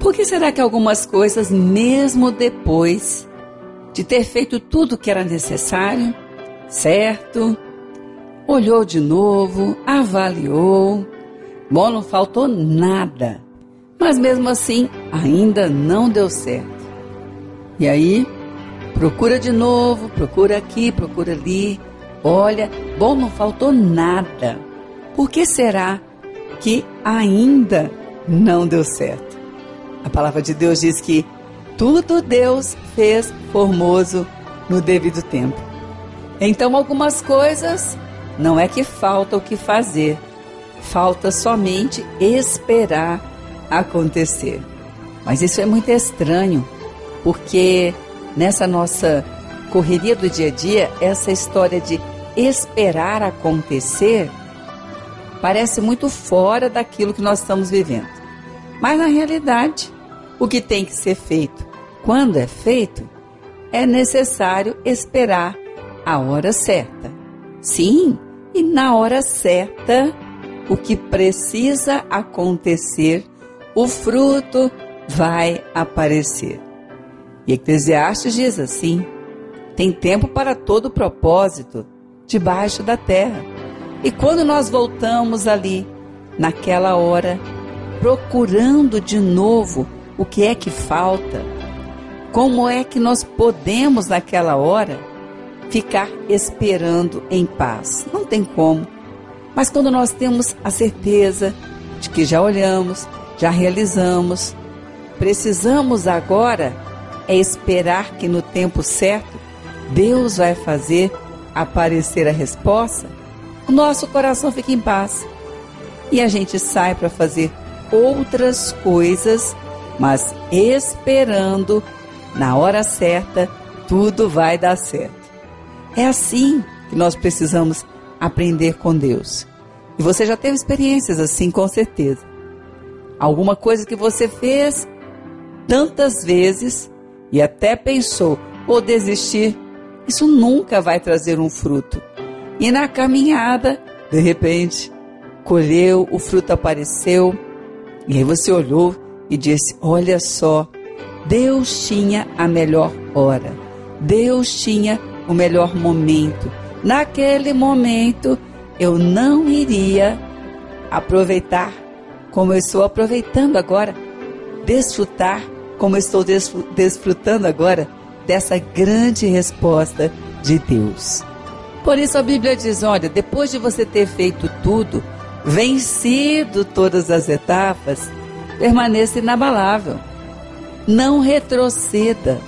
Por que será que algumas coisas, mesmo depois de ter feito tudo o que era necessário, certo? Olhou de novo, avaliou. Bom, não faltou nada. Mas mesmo assim, ainda não deu certo. E aí, procura de novo, procura aqui, procura ali. Olha, bom, não faltou nada. Por que será que ainda não deu certo? A palavra de Deus diz que tudo Deus fez formoso no devido tempo. Então, algumas coisas não é que falta o que fazer, falta somente esperar acontecer. Mas isso é muito estranho, porque nessa nossa correria do dia a dia, essa história de esperar acontecer parece muito fora daquilo que nós estamos vivendo. Mas na realidade, o que tem que ser feito, quando é feito, é necessário esperar a hora certa. Sim, e na hora certa, o que precisa acontecer, o fruto vai aparecer. E Eclesiastes diz assim: tem tempo para todo propósito debaixo da terra. E quando nós voltamos ali, naquela hora, procurando de novo o que é que falta, como é que nós podemos, naquela hora, ficar esperando em paz? Não tem como. Mas quando nós temos a certeza de que já olhamos, já realizamos, precisamos agora é esperar que no tempo certo Deus vai fazer aparecer a resposta, o nosso coração fica em paz. E a gente sai para fazer outras coisas, mas esperando na hora certa tudo vai dar certo. É assim que nós precisamos aprender com Deus. E você já teve experiências assim, com certeza. Alguma coisa que você fez tantas vezes e até pensou ou desistir isso nunca vai trazer um fruto. E na caminhada, de repente, colheu, o fruto apareceu, e aí você olhou e disse: Olha só, Deus tinha a melhor hora, Deus tinha o melhor momento. Naquele momento, eu não iria aproveitar como eu estou aproveitando agora, desfrutar como eu estou desfrutando agora dessa grande resposta de Deus. Por isso a Bíblia diz: olha, depois de você ter feito tudo, vencido todas as etapas, permaneça inabalável. Não retroceda.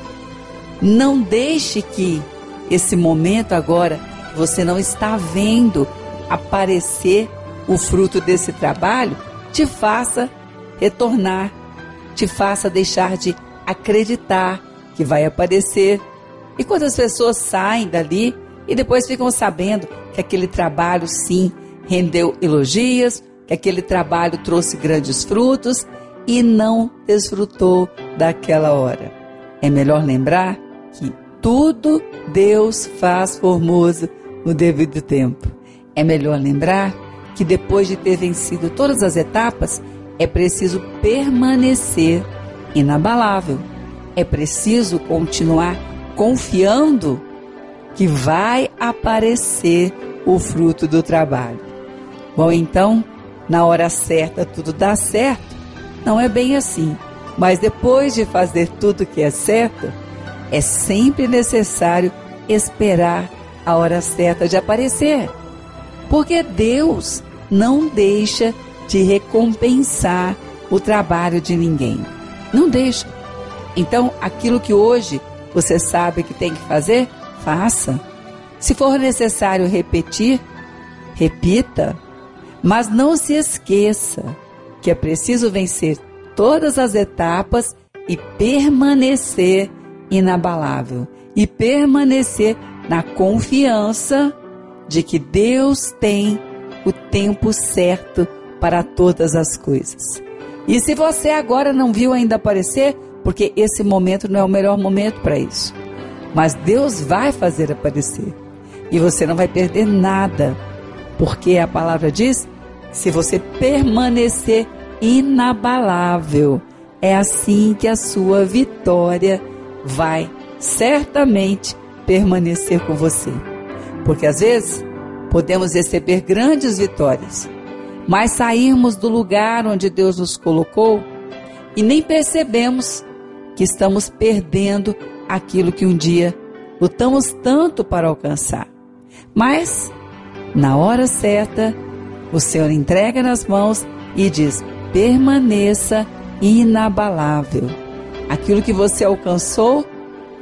Não deixe que esse momento agora você não está vendo aparecer o fruto desse trabalho te faça retornar, te faça deixar de acreditar que vai aparecer. E quantas pessoas saem dali e depois ficam sabendo que aquele trabalho sim rendeu elogios, que aquele trabalho trouxe grandes frutos e não desfrutou daquela hora. É melhor lembrar que tudo Deus faz formoso no devido tempo. É melhor lembrar que depois de ter vencido todas as etapas, é preciso permanecer inabalável é preciso continuar confiando que vai aparecer o fruto do trabalho. Bom, então, na hora certa tudo dá certo? Não é bem assim. Mas depois de fazer tudo que é certo, é sempre necessário esperar a hora certa de aparecer. Porque Deus não deixa de recompensar o trabalho de ninguém. Não deixa. Então, aquilo que hoje você sabe que tem que fazer, faça. Se for necessário repetir, repita. Mas não se esqueça que é preciso vencer todas as etapas e permanecer inabalável e permanecer na confiança de que Deus tem o tempo certo para todas as coisas. E se você agora não viu ainda aparecer, porque esse momento não é o melhor momento para isso. Mas Deus vai fazer aparecer e você não vai perder nada, porque a palavra diz: se você permanecer inabalável, é assim que a sua vitória vai certamente permanecer com você. Porque às vezes podemos receber grandes vitórias, mas sairmos do lugar onde Deus nos colocou e nem percebemos que estamos perdendo aquilo que um dia lutamos tanto para alcançar. Mas, na hora certa, o Senhor entrega nas mãos e diz: permaneça inabalável. Aquilo que você alcançou,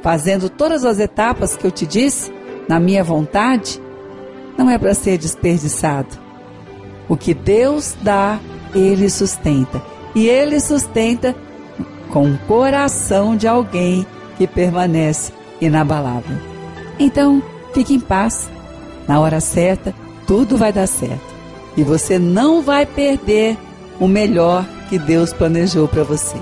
fazendo todas as etapas que eu te disse, na minha vontade, não é para ser desperdiçado. O que Deus dá, Ele sustenta. E Ele sustenta com o coração de alguém que permanece inabalável. Então, fique em paz. Na hora certa, tudo vai dar certo. E você não vai perder o melhor que Deus planejou para você.